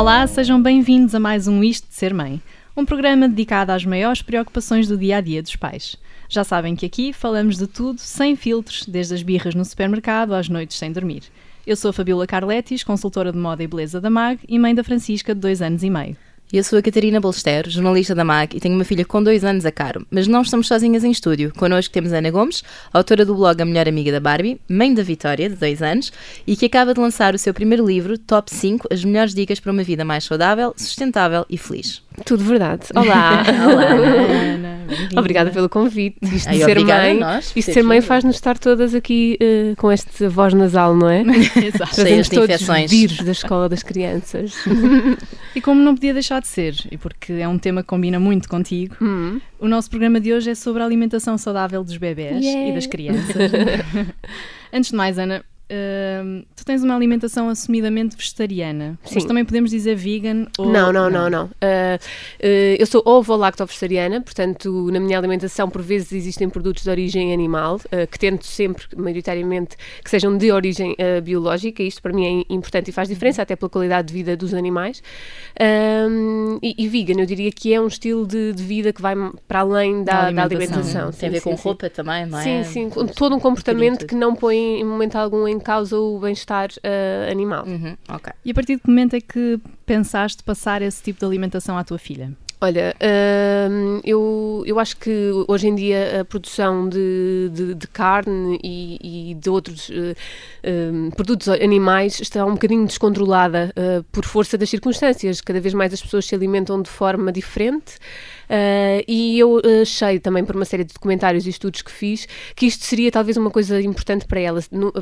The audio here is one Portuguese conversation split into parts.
Olá, sejam bem-vindos a mais um Isto de Ser Mãe, um programa dedicado às maiores preocupações do dia a dia dos pais. Já sabem que aqui falamos de tudo sem filtros, desde as birras no supermercado às noites sem dormir. Eu sou a Fabiola Carletis, consultora de moda e beleza da MAG e mãe da Francisca de dois anos e meio. Eu sou a Catarina Bolster, jornalista da MAG e tenho uma filha com dois anos a caro, mas não estamos sozinhas em estúdio. Connosco temos Ana Gomes, autora do blog A Melhor Amiga da Barbie, mãe da Vitória, de dois anos, e que acaba de lançar o seu primeiro livro, Top 5 As Melhores Dicas para uma Vida Mais Saudável, Sustentável e Feliz. Tudo verdade. Olá. Olá. Obrigada pelo convite. Isto Ai, de ser mãe, nós isto ser mãe faz-nos estar todas aqui eh, com esta voz nasal, não é? Exato. Cheias de infecções. vírus da escola das crianças. E como não podia deixar de ser, e porque é um tema que combina muito contigo, Hum. o nosso programa de hoje é sobre a alimentação saudável dos bebés Yeah. e das crianças. Antes de mais, Ana, hum, tu tens uma alimentação assumidamente vegetariana, mas Sim. também podemos dizer vegan ou... Não, não, não, não. Ah, ah, eu sou ovo-lacto-vegetariana, portanto, na minha alimentação, por vezes, existem produtos de origem animal, ah, que tento sempre, maioritariamente, que sejam de origem biológica. Isto para mim é importante e faz diferença, até pela qualidade de vida dos animais. E, e vegan, eu diria que é um estilo de, de vida que vai para além da, Da da alimentação. alimentação. Tem a Sim, ver com sim, sim. roupa também, não é? Sim, sim, com todo um comportamento que não põe em momento algum em causa o bem-estar ah, animal. Uhum, ok. E a partir de que momento é que pensaste passar esse tipo de alimentação à tua filha? Olha, hum, eu, eu acho que hoje em dia a produção de, de, de carne e, e de outros eh, hum, produtos animais está um bocadinho descontrolada eh, por força das circunstâncias. Cada vez mais as pessoas se alimentam de forma diferente. Eh, e eu achei também por uma série de documentários e estudos que fiz que isto seria talvez uma coisa importante para ela, no-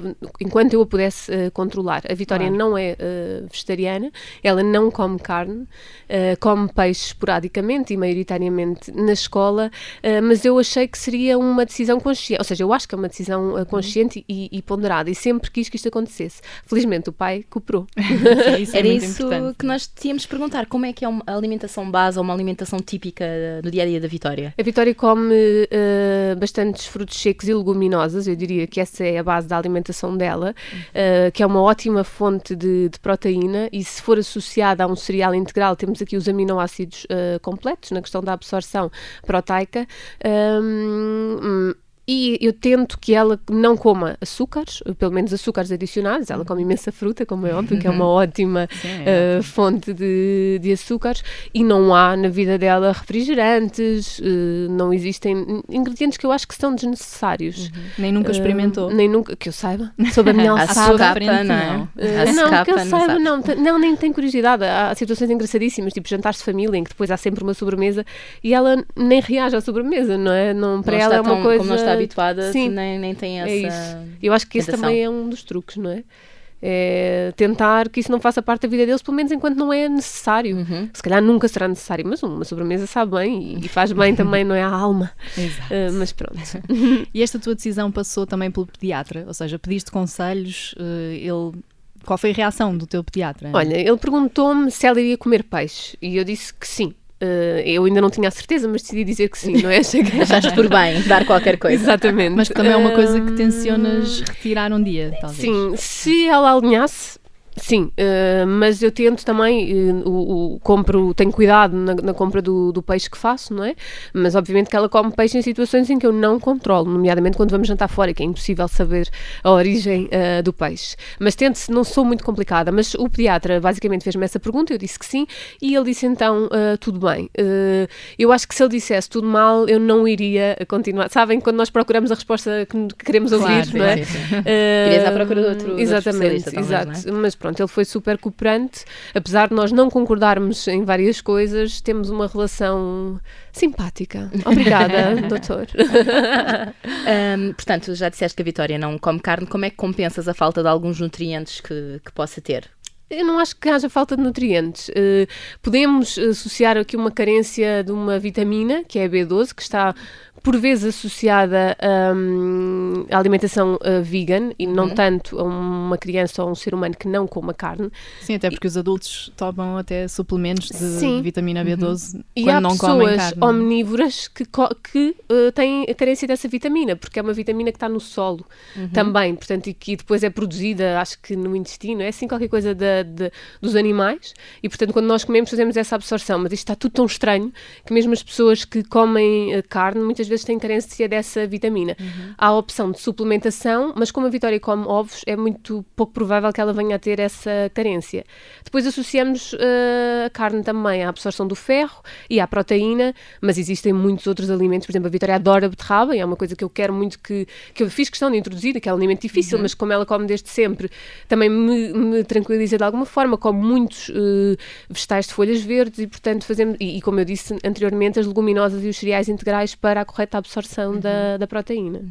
enquanto eu a pudesse eh, controlar. A Vitória Claro. não é eh, vegetariana, ela não come carne, eh, come peixe esporadicamente e maioritariamente na escola, eh, mas eu achei que seria uma decisão consciente, ou seja, eu acho que é uma decisão Uhum. eh, consciente e, e ponderada, e sempre quis que isto acontecesse. Felizmente o pai cooperou. Sim, isso é Era isso importante. que nós tínhamos de perguntar. Como é que é uma alimentação base ou uma alimentação típica eh, no dia a dia da Vitória? A Vitória come eh, bastantes frutos secos e leguminosas, eu diria que essa é a base da alimentação dela, eh, que é uma ótima fonte de, de proteína e se for associada a um cereal integral, temos aqui os aminoácidos eh, completos na questão da absorção proteica. Hum, e eu tento que ela não coma açúcares, pelo menos açúcares adicionados. Ela come imensa fruta, como é óbvio, que é uma ótima Sim, é eh, fonte de, de açúcares. E não há na vida dela refrigerantes, eh, não existem ingredientes que eu acho que são desnecessários. Nem nunca experimentou. Eh, nem nunca, que eu saiba, sobre a minha alçada. capa, não é? não. Eh, não, que eu não saiba, não, não, nem tenho curiosidade. Há situações engraçadíssimas, tipo jantares de família, em que depois há sempre uma sobremesa e ela nem reage à sobremesa, não é? Não, para não ela está é uma tão- coisa. Habituada, Sim, nem, nem tem essa. é isso. Eu acho que esse tentação. também é um dos truques, não é? É tentar que isso não faça parte da vida deles, pelo menos enquanto não é necessário. Uhum. Se calhar nunca será necessário, mas uma sobremesa sabe bem e, faz bem também, não é? A alma. Eh, mas pronto. E esta tua decisão passou também pelo pediatra? Ou seja, pediste conselhos, eh, ele... Qual foi a reação do teu pediatra? Olha, ele perguntou-me se ela iria comer peixe e eu disse que sim. Eh, eu ainda não tinha a certeza, mas decidi dizer que sim, não é? Achei que- Achaste por bem dar qualquer coisa. Exatamente. Mas que também é uma coisa que tencionas retirar um dia, talvez. Sim, se ela alinhasse, sim, eh, mas eu tento também, eh, o, o- compro, tenho cuidado na, na compra do, do peixe que faço, não é? Mas obviamente que ela come peixe em situações em que eu não controlo, nomeadamente quando vamos jantar fora, que é impossível saber a origem eh, do peixe. Mas tento, não sou muito complicada, mas o pediatra basicamente fez-me essa pergunta, eu disse que sim, e ele disse então, tudo bem. Eu acho que se ele dissesse tudo mal, eu não iria continuar. Sabem, quando nós procuramos a resposta que que queremos Claro, ouvir, sim, não é? Sim, sim. Uh, Irias à procura de outro- de outro Exatamente, talvez, exato. é? Mas pronto, ele foi super cooperante. Apesar de nós não concordarmos em várias coisas, temos uma relação simpática. Obrigada, doutor. Ahm, portanto, já disseste que a Vitória não come carne. Como é que compensas a falta de alguns nutrientes que, que possa ter? Eu não acho que haja falta de nutrientes. Uh, podemos associar aqui uma carência de uma vitamina, que é a B12, que está por vezes associada hum, à alimentação uh, vegan e não Uhum. tanto a uma criança ou a um ser humano que não coma carne. Sim, até porque os adultos tomam até suplementos de Sim. vitamina B12 E quando há não comem pessoas carne. é? omnívoras que, que uh, têm a carência dessa vitamina, porque é uma vitamina que está no solo Uhum. também, portanto, e que depois é produzida, acho que no intestino, é assim qualquer coisa da- de- dos animais, e portanto, quando nós comemos, fazemos essa absorção. Mas isto está tudo tão estranho que mesmo as pessoas que comem uh, carne muitas vezes têm carência dessa vitamina. Uhum. Há a opção de suplementação, mas como a Vitória come ovos, é muito pouco provável que ela venha a ter essa carência. Depois associamos uh, a carne também à absorção do ferro e à proteína, mas existem muitos outros alimentos. Por exemplo, a Vitória adora beterraba e é uma coisa que eu quero muito que, que eu fiz questão de introduzir, que é um alimento difícil, mas como ela come desde sempre, também me, me tranquiliza de alguma forma. Como muitos uh, vegetais de folhas verdes e, portanto, fazemos, e, e como eu disse anteriormente, as leguminosas e os cereais integrais para a correta absorção da, da proteína.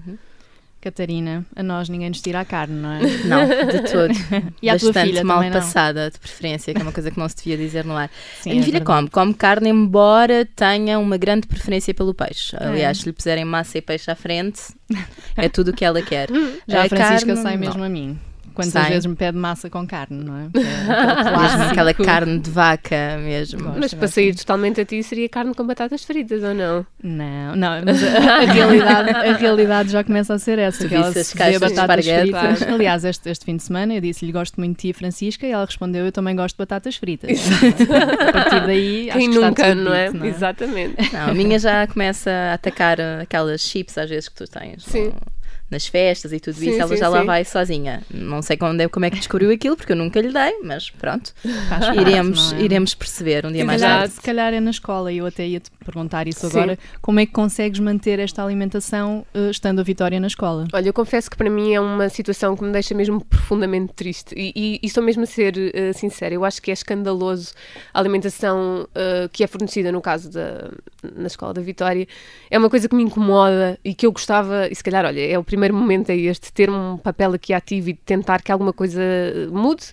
Catarina, a nós ninguém nos tira a carne, não é? Não, de todo. E Bastante filha mal não? passada, de preferência, que é uma coisa que não se devia dizer no ar. Sim, a minha é filha verdade. come, come carne, embora tenha uma grande preferência pelo peixe. É. Aliás, se lhe puserem massa e peixe à frente, é tudo o que ela quer. Já a Francisca carne, sai não. mesmo a mim. Quantas Sai. vezes me pede massa com carne, não é? É aquela carne de vaca mesmo. Gosto. Mas para sair totalmente a ti seria carne com batatas fritas ou não? Não, não, mas a, a realidade, a realidade já começa a ser essa. Tu que ela se vê caixas de batatas fritas. Aliás, este, este fim de semana eu disse-lhe gosto muito de ti, Francisca, e ela respondeu eu também gosto de batatas fritas. a partir daí, acho Quem que está nunca, tudo não é? dito, Exatamente. Não, a minha já começa a atacar uh, aquelas chips às vezes que tu tens. Sim. no- Nas festas e tudo Sim, isso, ela sim, já lá sim. vai sozinha. Não sei como, é- como é que descobriu aquilo, porque eu nunca lhe dei, mas pronto. Faz Iremos, é? iremos perceber um dia Se mais calhar, tarde. se calhar é na escola e eu até ia te perguntar isso Sim. agora. Como é que consegues manter esta alimentação eh, estando a Vitória na escola? Olha, eu confesso que para mim é uma situação que me deixa mesmo profundamente triste. E, e, e estou mesmo a ser eh, sincera. Eu acho que é escandaloso a alimentação eh, que é fornecida, no caso da na escola da Vitória. É uma coisa que me incomoda e que eu gostava, e se calhar, olha, é o primeiro momento é este, ter um papel aqui ativo e tentar que alguma coisa mude.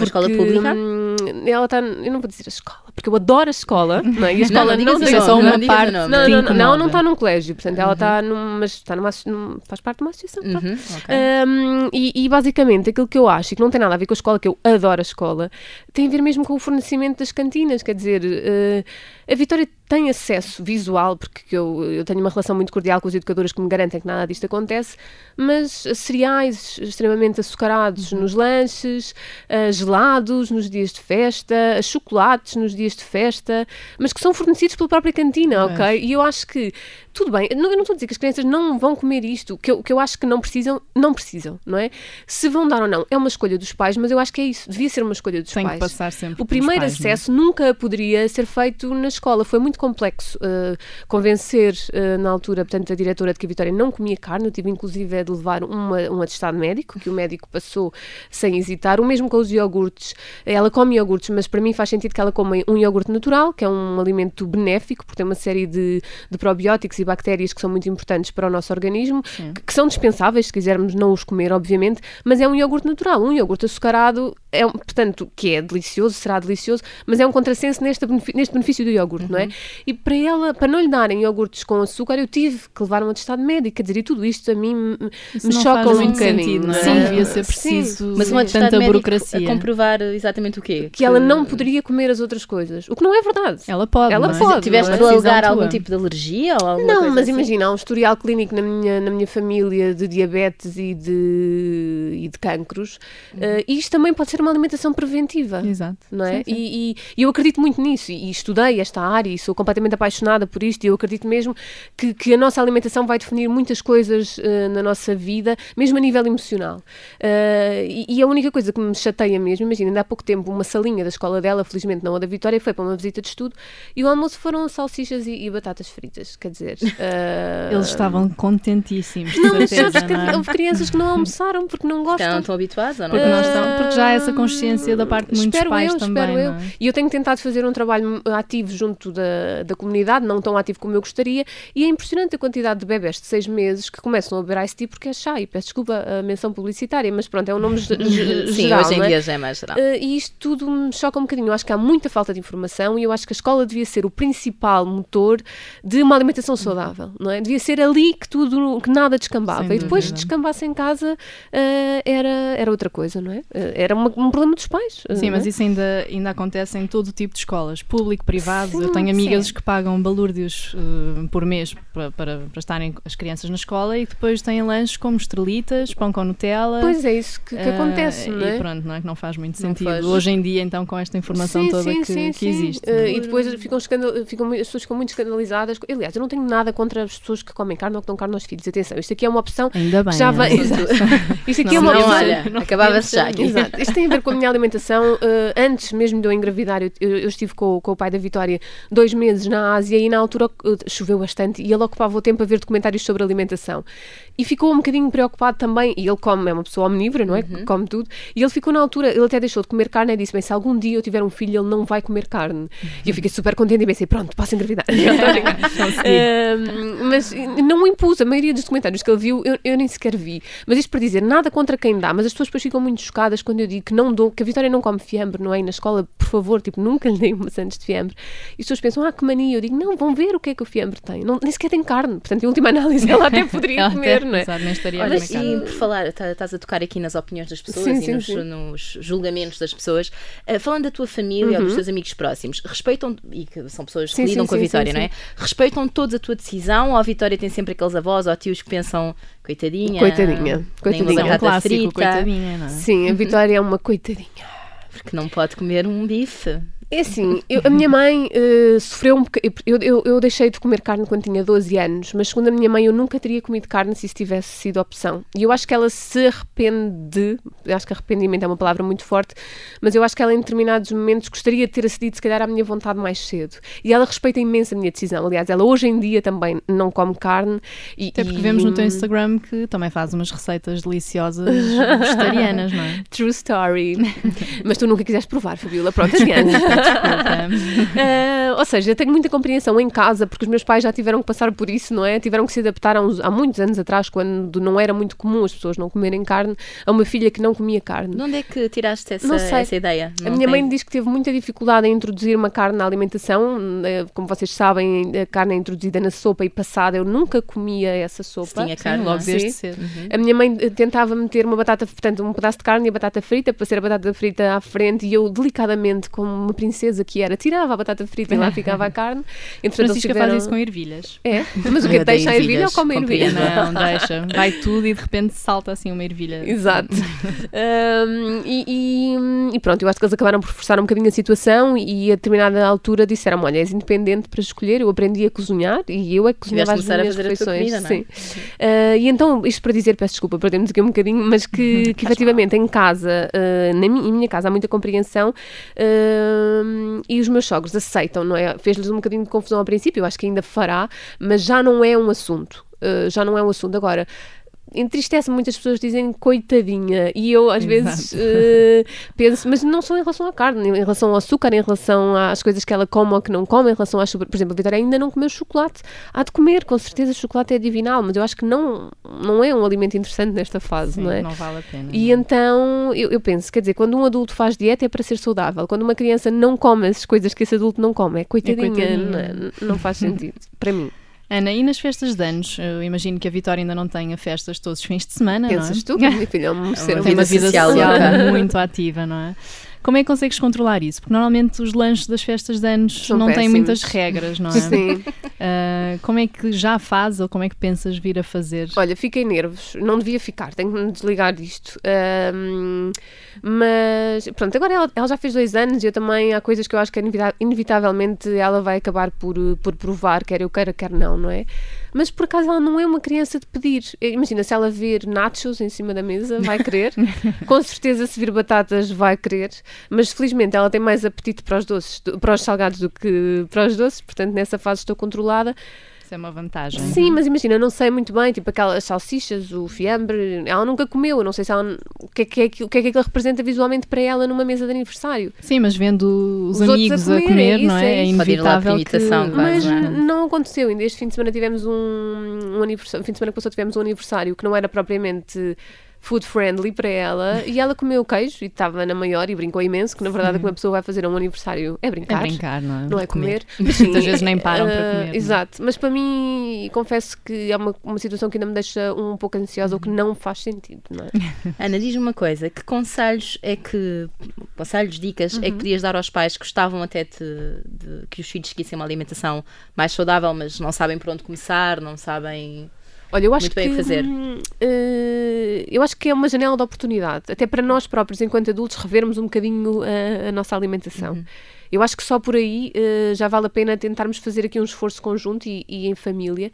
Na escola pública? hum, ela está, eu não vou dizer a escola, porque eu adoro a escola, não é? E a escola não não, digas tem só uma não parte- não, não, não, não, não está num colégio, portanto, ela está num, mas está numa, num- faz parte de uma associação. Uhum, ok. Um, e, e basicamente aquilo que eu acho e que não tem nada a ver com a escola, que eu adoro a escola, tem a ver mesmo com o fornecimento das cantinas. Quer dizer, eh, a Vitória tem acesso visual, porque eu, eu tenho uma relação muito cordial com os educadores que me garantem que nada disto acontece, mas cereais extremamente açucarados nos lanches, eh, gelados nos dias de festa, chocolates nos dias de festa, mas que são fornecidos pela própria cantina, ok? E eu acho que, tudo bem, não- eu não estou a dizer que as crianças não vão comer isto, que eu, que eu acho que não precisam, não precisam, não é? Se vão dar ou não, é uma escolha dos pais, mas eu acho que é isso, devia ser uma escolha dos Tem pais. que passar sempre O primeiro pais, não é? acesso nunca poderia ser feito na escola. Foi muito complexo eh, convencer eh, na altura, portanto, a diretora de que a Vitória não comia carne. Eu tive inclusive é de levar uma, um atestado médico, que o médico passou sem hesitar. O mesmo com os iogurtes. Ela come iogurtes, mas para mim faz sentido que ela coma um iogurte natural, que é um alimento benéfico, porque tem uma série de, de probióticos e bactérias que são muito importantes para o nosso organismo, que, que são dispensáveis se quisermos não os comer, obviamente, mas é um iogurte natural. Um iogurte açucarado, é, portanto, que é delicioso, será delicioso, mas é um contrassenso neste, neste benefício do iogurte, não é? E para ela, para não lhe darem iogurtes com açúcar, eu tive que levar um atestado médico, quer dizer, e tudo isto a mim me, Isso me não choca faz um muito bocadinho. sentido, não é? Sim, Não devia ser sim. preciso Mas um atestado tanta médico burocracia. a comprovar exatamente o quê? Que ela não poderia comer as outras coisas, o que não é verdade. Ela pode, Ela não é? pode, Tiveste não é? de alegar algum tipo de alergia ou alguma Não, coisa mas assim? imagina, há um historial clínico na minha, na minha família de diabetes e de, e de cancros, eh, e isto também pode ser uma alimentação preventiva. Exato. Não é? Sim, sim. E, e- eu acredito muito nisso e, estudei esta área e sou completamente apaixonada por isto e eu acredito mesmo que, que a nossa alimentação vai definir muitas coisas eh, na nossa vida, mesmo a nível emocional. Eh, e, e a única coisa que me chateia mesmo, imagina, ainda há pouco tempo uma salinha da escola dela, felizmente não a da Vitória, foi para uma visita de estudo e o almoço foram salsichas e, e batatas fritas, quer dizer... eh, Eles estavam contentíssimos, Não, certeza, não é? houve crianças que não almoçaram porque não Já não gostam. estão habituados ou não? Porque, nós estamos- porque já essa essa consciência da parte de muitos espero pais eu, também. espero eu. é? E eu tenho tentado fazer um trabalho ativo junto da, da comunidade, não tão ativo como eu gostaria, e é impressionante a quantidade de bebés de seis meses que começam a beber Ice Tea porque é chá, e peço desculpa a menção publicitária, mas pronto, é um nome Sim, geral, hoje em é? dia já é mais geral. Uh, e isto tudo me choca um bocadinho. Eu acho que há muita falta de informação e eu acho que a escola devia ser o principal motor de uma alimentação saudável, não é? Devia ser ali que tudo, que nada descambava. E depois descambasse em casa uh, era, era outra coisa, não é? Uh, era uma- um problema dos pais. uh, Sim, é? mas isso ainda, ainda acontece em todo tipo de escolas, público, privado. Sim, eu tenho amigas sim. que pagam balúrdios eh, por mês para, para, para estarem as crianças na escola e depois têm lanches como estrelitas, pão com Nutella. Pois é isso que, que eh, acontece, não é? E pronto, não é que não faz muito Não sentido. faz. Hoje em dia, então, com esta informação Sim, toda que, sim, que sim. existe. Uh, é? e depois ficam ficam, as pessoas ficam muito escandalizadas. Aliás, eu não tenho nada contra as pessoas que comem carne ou que dão carne aos filhos. Atenção, isto aqui é uma opção Ainda bem. já vem. Exato. Isto aqui é Não, uma Não, opção. olha, acabava-se já. Exato. Isto tem ver com a minha alimentação. Uh, antes mesmo de eu engravidar, eu, eu- estive com, com o pai da Vitória dois meses na Ásia e na altura uh, choveu bastante e ele ocupava o tempo a ver documentários sobre alimentação. E ficou um bocadinho preocupado também, e ele come, é uma pessoa omnívora, não é? Uhum. Come tudo. E ele ficou na altura, ele até deixou de comer carne e disse: Bem, se algum dia eu tiver um filho, ele não vai comer carne. E eu fiquei super contente e pensei: Pronto, posso engravidar. Ahm, mas não impus. A maioria dos documentários que ele viu, eu, eu nem sequer vi. Mas isto para dizer, nada contra quem dá, mas as pessoas depois ficam muito chocadas quando eu digo que não dou, que a Vitória não come fiambre, não é? E na escola, por favor, tipo, nunca lhe dei maçãs de fiambre. E as pessoas pensam, ah, que mania. Eu digo, não, vão ver o que é que o fiambre tem. Não, nem sequer tem carne. Portanto, em última análise, ela até poderia Ela comer, até, não é? exato, nem estaria a Olha, carne. e por falar, tá- estás a tocar aqui nas opiniões das pessoas Sim, e sim, nos, sim. nos julgamentos das pessoas, eh, falando da tua família ou dos teus amigos próximos, respeitam, e que são pessoas que Uhum. Sim, lidam sim, com a Vitória, sim, não é? Respeitam todos a tua decisão ou a Vitória tem sempre aqueles avós ou tios que pensam, coitadinha, Coitadinha, nem coitadinha. Isso é um clássico, frita, coitadinha, não é? Sim, a Vitória é uma coitadinha. porque não pode comer um bife. É assim, eu- a minha mãe eh, sofreu um bocadinho. Eu, eu, eu deixei de comer carne quando tinha 12 anos, mas segundo a minha mãe, eu nunca teria comido carne se isso tivesse sido opção. E eu acho que ela se arrepende, acho que arrependimento é uma palavra muito forte, mas eu acho que ela em determinados momentos gostaria de ter acedido, se calhar, à minha vontade mais cedo. E ela respeita imenso a minha decisão. Aliás, ela hoje em dia também não come carne. E, Até porque e- vemos no teu Instagram que também faz umas receitas deliciosas vegetarianas, não é? True story. mas tu nunca quiseste provar, Fabiola. Pronto, adiante. Ah, ou seja, eu tenho muita compreensão em casa, porque os meus pais já tiveram que passar por isso, não é? Tiveram que se adaptar há, uns- há muitos anos atrás, quando não era muito comum as pessoas não comerem carne, a uma filha que não comia carne. De onde é que tiraste essa, Não sei. essa ideia? A Não minha tem- mãe diz que teve muita dificuldade em introduzir uma carne na alimentação. Eh, Como vocês sabem, a carne é introduzida na sopa e passada. Eu nunca comia essa Se sopa. tinha Sim, carne. logo não é? desde Sim. cedo. A minha mãe eh, tentava meter uma batata, portanto, um pedaço de carne e a batata frita para ser a batata frita à frente e eu, delicadamente, como uma princesa que era, tirava a batata frita e lá ficava a carne. Entretanto, Francisca tiveram... faz isso com ervilhas. É, mas o que deixa a ervilha ou come a ervilha? Não, deixa. Vai tudo e de repente salta assim uma ervilha. Exato. Um, e, e- e pronto, eu acho que eles acabaram por forçar um bocadinho a situação e a determinada altura disseram: Olha, és independente para escolher. Eu aprendi a cozinhar e eu é que cozinhava as minhas refeições. comida, Sim. Uh, e então, isto para dizer, peço desculpa, perdemos aqui um bocadinho, mas que, que efetivamente em casa, uh, na mi- em minha casa, há muita compreensão uh, e os meus sogros aceitam, não é? Fez-lhes um bocadinho de confusão ao princípio, eu acho que ainda fará, mas já não é um assunto. Uh, já não é um assunto. Agora, entristece muitas pessoas dizem coitadinha e eu às vezes eh, penso, mas não só em relação à carne, em relação ao açúcar, em relação às coisas que ela come ou que não come, em relação às, por exemplo, a Vitória ainda não comeu chocolate, há de comer, com certeza chocolate é divinal, mas eu acho que não, não é um alimento interessante nesta fase, Sim, não é? não vale a pena. E não é? então eu, eu penso, quer dizer, quando um adulto faz dieta é para ser saudável, quando uma criança não come as coisas que esse adulto não come, é coitadinha, coitadinha. Não, é? não faz sentido, para mim. Ana, e nas festas de anos? Eu imagino que a Vitória ainda não tenha festas todos os fins de semana, Pensas não é? tu, minha filha, é um ser uma Tem uma vida social social, muito ativa, não é? Como é que consegues controlar isso? Porque normalmente os lanches das festas de anos São não têm péssimos. muitas regras, não é? Sim. Ah, como é que já faz ou como é que pensas vir a fazer? Olha, fiquei nervos, não devia ficar, tenho que me desligar disto. Mas pronto, agora ela, ela já fez dois anos e eu também há coisas que eu acho que inevita- inevitavelmente ela vai acabar por, por provar, quer eu queira, quer não, não é? Mas por acaso ela não é uma criança de pedir. Imagina, se ela vir nachos em cima da mesa, vai querer. Com certeza, se vir batatas, vai querer. Mas felizmente ela tem mais apetite para os doces, do- para os salgados do que para os doces, portanto nessa fase estou controlada. Isso é uma vantagem. Sim, mas imagina, eu não sei muito bem, tipo aquelas salsichas, o fiambre, ela nunca comeu, eu não sei se ela, o que é que, é, o que é que aquilo representa visualmente para ela numa mesa de aniversário. Sim, mas vendo os, Os amigos a a comer, comer, é não isso, é? é É por inevitável que... quase, Mas não é? não aconteceu, ainda este fim de semana tivemos um, um aniversário, fim de semana que passou tivemos um aniversário que não era propriamente food friendly para ela e ela comeu queijo e estava na maior e brincou imenso, que na verdade o que uma pessoa vai fazer um aniversário é É brincar. brincar, não é? Não é comer. Muitas vezes nem param para eh, comer, é? Exato. Mas para mim, confesso que é uma, uma situação que ainda me deixa um pouco ansiosa, o que não faz sentido, não é? Ana, diz-me uma coisa: que conselhos é que. Conselhos, dicas é que podias dar aos pais que gostavam até de, de- que os filhos seguissem uma alimentação mais saudável, mas não sabem por onde começar, não sabem. Olha, eu acho Muito bem que fazer. hum, eh, eu acho que é uma janela de oportunidade, até para nós próprios, enquanto adultos, revermos um bocadinho a, a nossa alimentação. Uhum. Eu acho que só por aí eh, já vale a pena tentarmos fazer aqui um esforço conjunto e, e em família.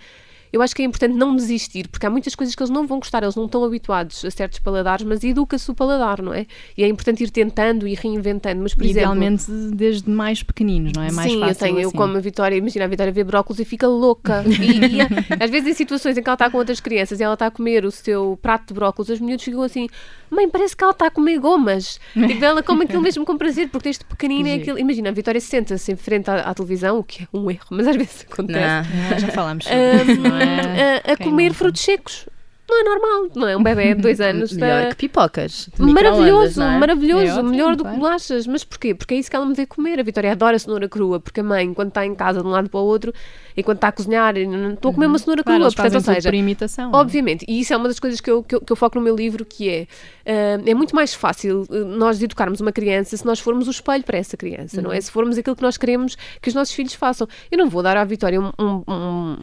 Eu acho que é importante não desistir, porque há muitas coisas que eles não vão gostar, eles não estão habituados a certos paladares, mas educa-se o paladar, não é? E é importante ir tentando e reinventando. Mas, por exemplo, Idealmente desde mais pequeninos, não é? Mais Sim, fácil eu tenho, eu assim. como a Vitória, imagina a Vitória vê brócolis e fica louca. E, e às vezes em situações em que ela está com outras crianças e ela está a comer o seu prato de brócolis, os miúdos ficam assim, mãe, parece que ela está a comer gomas. Tipo, ela come aquilo mesmo com prazer, porque este pequenino é aquilo. Imagina, a Vitória senta-se em frente à, à televisão, o que é um erro, mas às vezes acontece. Não. Ah, já falámos isso, não é? a, a comer frutos secos. Não é normal, não é? Um bebê de dois anos Melhor que pipocas. de micro-ondas, Maravilhoso, é? maravilhoso, É ótimo, melhor do que bolachas. Mas porquê? Porque é isso que ela me vê comer. A Vitória adora cenoura crua, porque a mãe, quando está em casa de um lado para o outro, e quando está a cozinhar, estou a comer uma cenoura Uhum. Claro, crua. Portanto, ou seja, por imitação. é? Obviamente, e isso é uma das coisas que eu, que eu, que eu foco no meu livro, que é, ah, é muito mais fácil ah, nós educarmos uma criança se nós formos o espelho para essa criança, não é? Se formos aquilo que nós queremos que os nossos filhos façam. Eu não vou dar à Vitória um, um, um-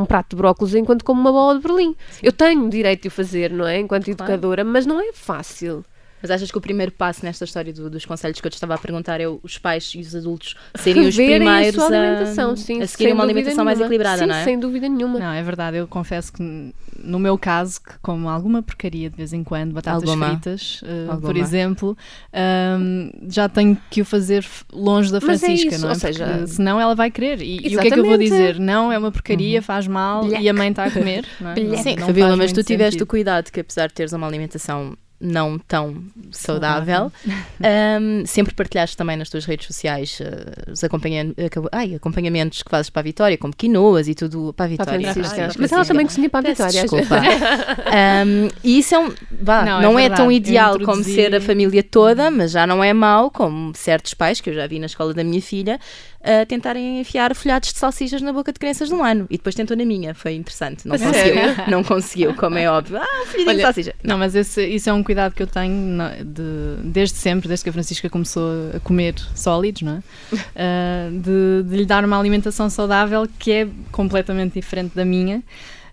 um prato de brócolis enquanto como uma bola de Berlim. Eu tenho direito de o fazer, não é? Enquanto educadora, mas não é fácil. Mas achas que o primeiro passo nesta história do- dos conselhos que eu te estava a perguntar é os pais e os adultos serem os primeiros a sua a, sim, a sem seguirem uma alimentação mais nenhuma. equilibrada, sim, não é? sem dúvida nenhuma. Não, é verdade. Eu confesso que no meu caso, que como alguma porcaria de vez em quando, batatas Alguma. fritas, Alguma. por exemplo, ahm, já tenho que o fazer longe da Mas é Francisca, isso, não é? ou seja- Porque senão ela vai querer. E, e o que é que eu vou dizer? Não, é uma porcaria, faz mal Blech. e a mãe está a comer. Não é? Sim, não Fabiola, mas tu muito tiveste sentido. o cuidado que apesar de teres uma alimentação não tão saudável, hum, sempre partilhaste também nas tuas redes sociais uh, os acompanhan acabo- ai, acompanhamentos que fazes para a Vitória, como quinoas e tudo para a Para Vitória. Francisca. Ai, Mas ela também cozinha para a Vitória. desculpa. Um, e isso é um. Vá, Não, não, é é, tão ideal como introduzi- ser a família toda, mas já não é mau, como certos pais, que eu já vi na escola da minha filha, a tentarem enfiar folhados de salsichas na boca de crianças de um ano. E depois tentou na minha. Foi interessante. Não conseguiu. Não conseguiu, como é óbvio. Ah, um folhadinho de salsicha. Não, mas esse, isso é um cuidado que eu tenho de- desde sempre, desde que a Francisca começou a comer sólidos, não é? Ah, de, de lhe dar uma alimentação saudável que é completamente diferente da minha.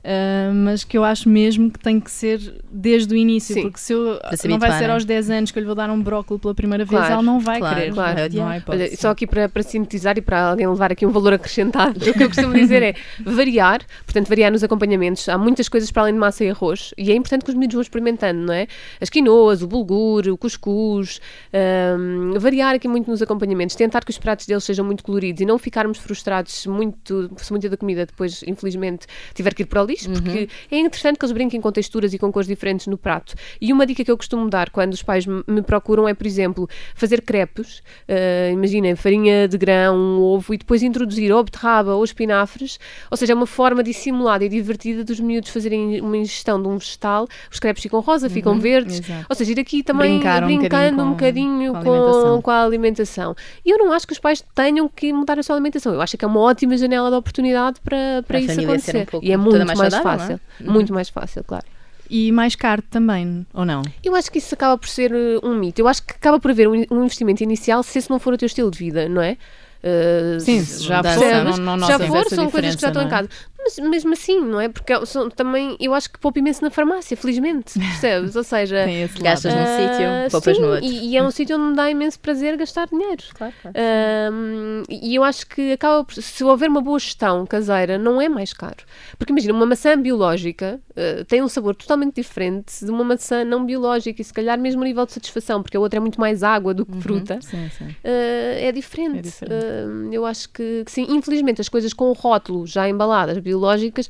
Ah, mas que eu acho mesmo que tem que ser desde o início, Sim. porque se eu se não vai ser é? aos 10 anos que eu lhe vou dar um brócolis pela primeira vez, Claro, ela não vai claro, querer. claro. Não, Olha, só aqui para, para sintetizar e para alguém levar aqui um valor acrescentado, o que eu costumo dizer é variar, portanto, variar nos acompanhamentos. Há muitas coisas para além de massa e arroz e é importante que os miúdos vão experimentando, não é? As quinoas, o bulgur, o cuscuz, hum, variar aqui muito nos acompanhamentos, tentar que os pratos deles sejam muito coloridos e não ficarmos frustrados muito, se muita da comida depois, infelizmente, tiver que ir para o lixo, porque é interessante que eles brinquem com texturas e com cores diferentes no prato. E uma dica que eu costumo dar quando os pais me procuram é, por exemplo, fazer crepes, uh, imaginem, farinha de grão, um ovo e depois introduzir ou beterraba ou espinafres, ou seja, é uma forma dissimulada e divertida dos miúdos fazerem uma ingestão de um vegetal, os crepes ficam rosa, ficam verdes, exato. ou seja, ir aqui também Brincar um brincando um bocadinho bocadinho com- com a alimentação. com, a alimentação. E eu não acho que os pais tenham que mudar a sua alimentação, eu acho que é uma ótima janela de oportunidade para, para isso acontecer. um e é muito mais mais, saudável, fácil, não é? muito mais fácil, claro. E mais caro também, ou não? Eu acho que isso acaba por ser uh, um mito. Eu acho que acaba por haver um, in- investimento inicial se esse não for o teu estilo de vida, não é? Uh, Sim, se já for, não- não Se já for, são coisas que já estão em não é? casa. Mas mesmo assim, não é? Porque são, também, eu acho que poupa imenso na farmácia, felizmente, percebes? Ou seja. Gastas num ah, sítio, poupas sim, no outro. E, e é um sítio onde me dá imenso prazer gastar dinheiro. Claro, claro. Ahm, e eu acho que acaba por, se houver uma boa gestão caseira, não é mais caro. Porque imagina, uma maçã biológica ah, tem um sabor totalmente diferente de uma maçã não biológica e se calhar mesmo o nível de satisfação, porque a outra é muito mais água do que fruta. Sim, sim. ah, é diferente. É diferente. Eu acho que, que sim. Infelizmente, as coisas com o rótulo já embaladas, biológicas,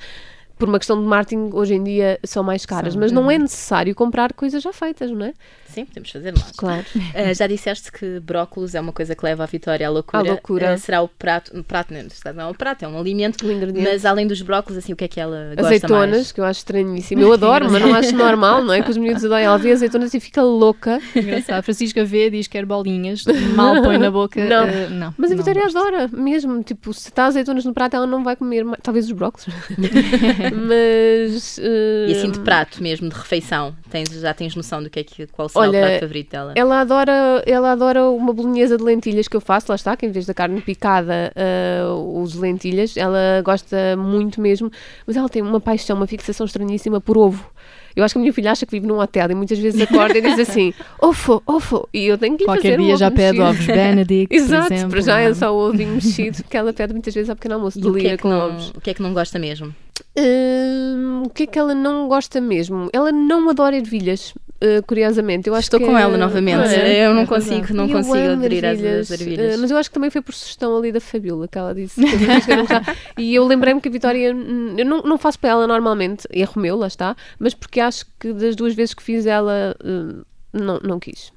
por uma questão de marketing, hoje em dia são mais caras. São, mas não é necessário comprar coisas já feitas, não é? Sim, podemos fazer nós. Claro. Uh, já disseste que brócolos é uma coisa que leva a Vitória à loucura. À loucura. Uh, será o prato, um prato não, não é um prato, é um alimento. Mas além dos brócolos, assim, o que é que ela gosta Azeitonas, mais? que eu acho estranhíssimo. Eu adoro, mas não acho normal, não é? Que os miúdos adoram. Ela vê azeitonas e fica louca. Engraçado. A Francisca vê, diz que quer bolinhas, mal põe na boca. Não. eh, não Mas a Vitória adora, mesmo. Tipo, se está azeitonas no prato, ela não vai comer mais. Talvez os brócolis. mas. eh, E assim de prato mesmo, de refeição, tens, já tens noção do que é que, qual será Olha, o prato favorito dela? Ela adora, ela adora uma bolonhesa de lentilhas que eu faço, lá está, que em vez da carne picada uh, uso lentilhas. Ela gosta muito mesmo, mas ela tem uma paixão, uma fixação estranhíssima por ovo. Eu acho que a minha filha acha que vive num hotel e muitas vezes acorda e diz assim: ofo, ofo, e eu tenho que lhe Qualquer fazer um dia já pede ovos Benedict, por Exato, exemplo. para já é não só o ovinho mexido que ela pede muitas vezes ao pequeno almoço, de o que, liga é que com não, ovos. o que é que não gosta mesmo? Hum, o que é que ela não gosta mesmo? Ela não adora ervilhas, uh, curiosamente. Eu acho Estou que com é- ela novamente. é? Eu não É consigo, não consigo aderir às ervilhas, às ervilhas. eh, mas eu acho que também foi por sugestão ali da Fabiola que ela disse. que eu e eu lembrei-me que a Vitória, hum, eu não, não faço para ela normalmente, erro meu, lá está, mas porque acho que das duas vezes que fiz ela hum, não, não quis.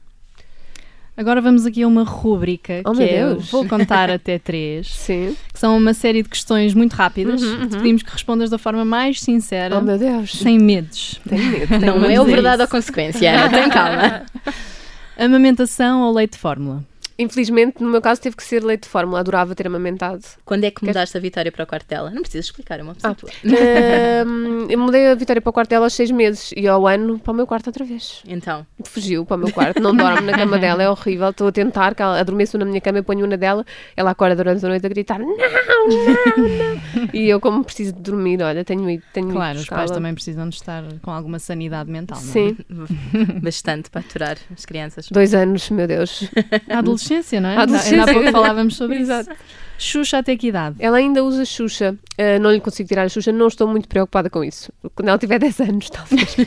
Agora vamos aqui a uma rúbrica Oh, que é Deus. Vou contar até três, Sim. que são uma série de questões muito rápidas. Uhum, uhum. Te pedimos que respondas da forma mais sincera, Oh meu Deus. sem medos. Tenho medo. Não é o verdade isso. ou consequência, Ana, tem calma. Amamentação ou leite de fórmula? Infelizmente, no meu caso, teve que ser leite de fórmula. Adorava ter amamentado. Quando é que mudaste a Vitória para o quarto dela? Não precisas explicar, é uma pessoa Ah. tua. Hum, eu mudei a Vitória para o quarto dela aos seis meses e ao ano para o meu quarto outra vez. Então, fugiu para o meu quarto, não dorme na cama dela, é horrível. Estou a tentar que ela adormeça na minha cama, eu ponho uma dela, ela acorda durante a noite a gritar: Não, não, não. E eu, como preciso de dormir, olha, tenho ido, tenho ido Claro, os pais também precisam de estar com alguma sanidade mental. não é? Sim, bastante para aturar as crianças. dois anos, meu Deus. A adolescência, não é? A adolescência. Ainda há pouco falávamos sobre Exato. isso. Xuxa até que idade? Ela ainda usa Xuxa, Ah, não lhe consigo tirar a Xuxa, não estou muito preocupada com isso. Quando ela tiver 10 anos, talvez me.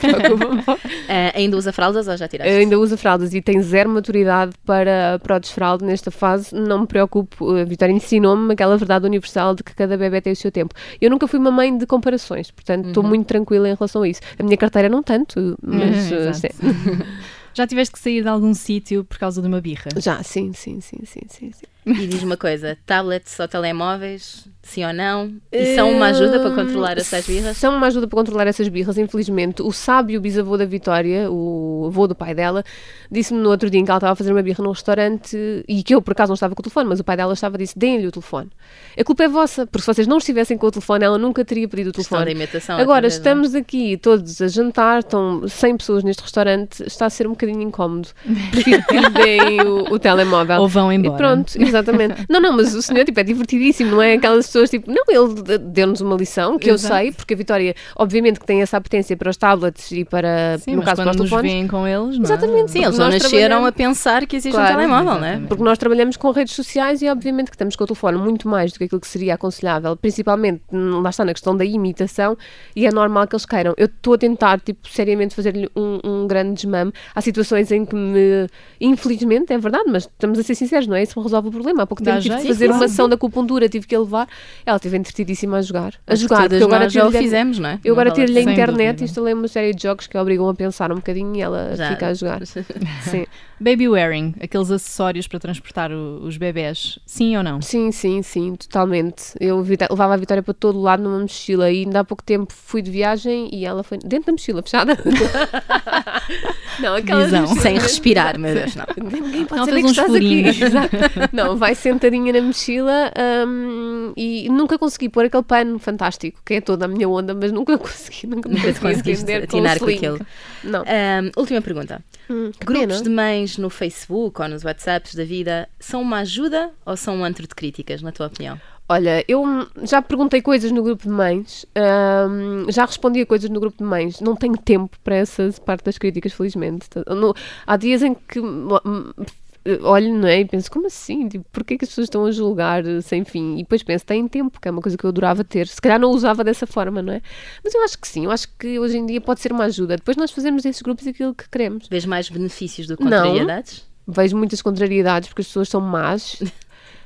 Ah, ainda usa fraldas ou já tiraste? ainda usa fraldas e tem zero maturidade para, para o desfraldo nesta fase. Não me preocupo. A Vitória ensinou-me aquela verdade universal de que cada bebê tem o seu tempo. Eu nunca fui uma mãe de comparações, portanto estou muito tranquila em relação a isso. A minha carteira não tanto, mas Uhum, uh, exato. sim. Já tiveste que sair de algum sítio por causa de uma birra? já, sim, sim, sim, sim, sim. sim. E diz uma coisa: tablets ou telemóveis, sim ou não? E são uma ajuda para controlar essas birras? São uma ajuda para controlar essas birras, infelizmente. O sábio bisavô da Vitória, o avô do pai dela, disse-me no outro dia em que ela estava a fazer uma birra num restaurante e que eu, por acaso, não estava com o telefone, mas o pai dela estava disse: deem-lhe o telefone. A culpa é vossa, porque se vocês não estivessem com o telefone, ela nunca teria pedido o da telefone. imitação. Agora, não é? estamos aqui todos a jantar, estão 100 pessoas neste restaurante, está a ser um bocadinho incómodo. Prefiro que lhe deem o, o telemóvel. Ou vão embora? E pronto, exatamente. Não, não, mas o senhor tipo, é divertidíssimo, não é? Aquelas pessoas tipo, não, ele de- deu-nos uma lição que Exato. eu sei, porque a Vitória, obviamente, que tem essa apetência para os tablets e para, Sim, no caso, para os telefones. veem com eles, não é? Exatamente, Sim, eles nós nasceram a pensar que existe Claro, um telemóvel, não é? Porque nós trabalhamos com redes sociais e, obviamente, que estamos com o telefone muito mais do que aquilo que seria aconselhável, principalmente, lá está, na questão da imitação, e é normal que eles queiram. Eu estou a tentar, tipo, seriamente fazer-lhe um, um grande desmame. Há situações em que me. Infelizmente, é verdade, mas estamos a ser sinceros, não é? Isso resolve o problema. Há pouco Dá tempo tive de fazer claro. uma ação da acupuntura, tive que a levar. Ela esteve entretidíssima a jogar. A jogar, porque agora já o fizemos, não é? Eu agora tiro-lhe a internet e instalei uma série de jogos que a obrigam a pensar um bocadinho e ela Já. fica a jogar. Sim. Baby wearing, aqueles acessórios para transportar o- os bebés, sim ou não? Sim, sim, sim, totalmente. Eu levava a Vitória para todo lado numa mochila e ainda há pouco tempo fui de viagem e ela foi dentro da mochila, fechada. não, aquela Visão. Sem respirar, meu Deus, não. Ninguém pode Ela saber que estás furinhos. aqui. Exato. Não, vai sentadinha na mochila hum, e nunca consegui pôr aquele pano fantástico, que é toda a minha onda, mas nunca consegui, nunca me consegui entender com, atinar com sling. aquilo. Não. Ahm, última pergunta. Hum, Grupos pena. de mães no Facebook ou nos WhatsApps da vida são uma ajuda ou são um antro de críticas, na tua opinião? Olha, eu já perguntei coisas no grupo de mães, hum, já respondi a coisas no grupo de mães. Não tenho tempo para essa parte das críticas, felizmente. No- há dias em que olho não é, e penso, como assim? Tipo, porquê que as pessoas estão a julgar eh, sem fim? E depois penso, têm tempo, que é uma coisa que eu adorava ter. Se calhar não usava dessa forma, não é? Mas eu acho que sim, eu acho que hoje em dia pode ser uma ajuda. Depois nós fazemos desses grupos aquilo que queremos. Vês mais benefícios do que Não. contrariedades? Vejo muitas contrariedades porque as pessoas são más.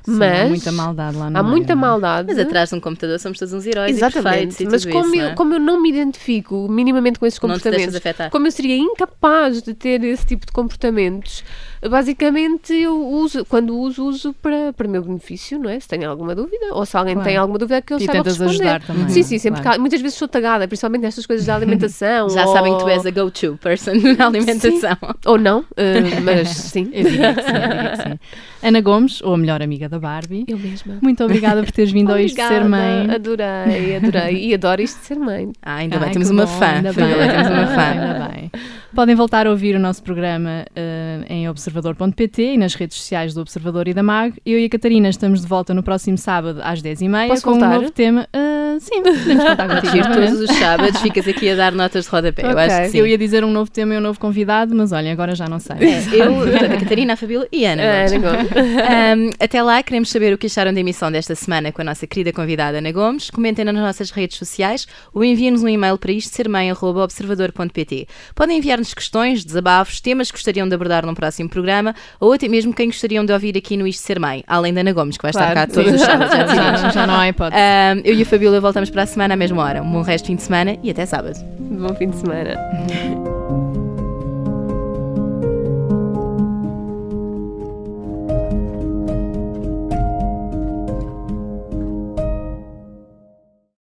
Sim, mas há muita maldade lá no há meio, muita não é? maldade. Mas atrás de um computador somos todos uns heróis e perfeitos Exatamente, e mas tudo como, isso, eu, não é? como eu não me identifico minimamente com esses Não te deixas comportamentos, como eu seria incapaz de ter esse tipo de comportamentos, basicamente eu uso, quando uso, uso para, para meu benefício, não é? Se tenho alguma dúvida, ou se alguém Claro. tem alguma dúvida que eu E saiba tentas responder. ajudar também, Sim, é? sim, sempre Claro. muitas vezes sou tagada, principalmente nestas coisas da alimentação. Já ou... sabem que tu és a go-to person na alimentação. Ou não, eh, mas sim. Eu diria que sim, eu diria que sim. Ana Gomes, ou a melhor amiga da Barbie, Eu mesma. muito obrigada por teres vindo ao Isto de Ser Mãe. Adorei, adorei. E adoro isto de ser mãe. Ah, ainda bem, Ai, temos que uma bom, fã. Ainda bem, temos uma fã. Ainda bem. Podem voltar a ouvir o nosso programa eh, em observador.pt e nas redes sociais do Observador e da MAG. Eu e a Catarina estamos de volta no próximo sábado às 10h30 Posso com voltar? um novo tema. Ah, sim, podemos contar contigo. Novamente. todos os sábados ficas aqui a dar notas de rodapé. Eu Ok. acho que sim. Eu ia dizer um novo tema e um novo convidado, mas olha, agora já não sei. Eu, portanto, a Catarina, a Fabíola e a Ana. Gomes. Ana Gomes. Um, até lá, queremos saber o que acharam da emissão desta semana com a nossa querida convidada Ana Gomes. Comentem nas nossas redes sociais ou enviem-nos um e-mail para isto sermãe.observador.pt. Podem questões, desabafos, temas que gostariam de abordar num próximo programa ou até mesmo quem gostariam de ouvir aqui no Isto Ser Mãe, além da Ana Gomes, que vai estar cá Claro, todos os sábados. Já já, já não há hipótese. Um, eu e a Fabíola voltamos para a semana à mesma hora. Um bom resto de fim de semana e até sábado. Bom fim de semana.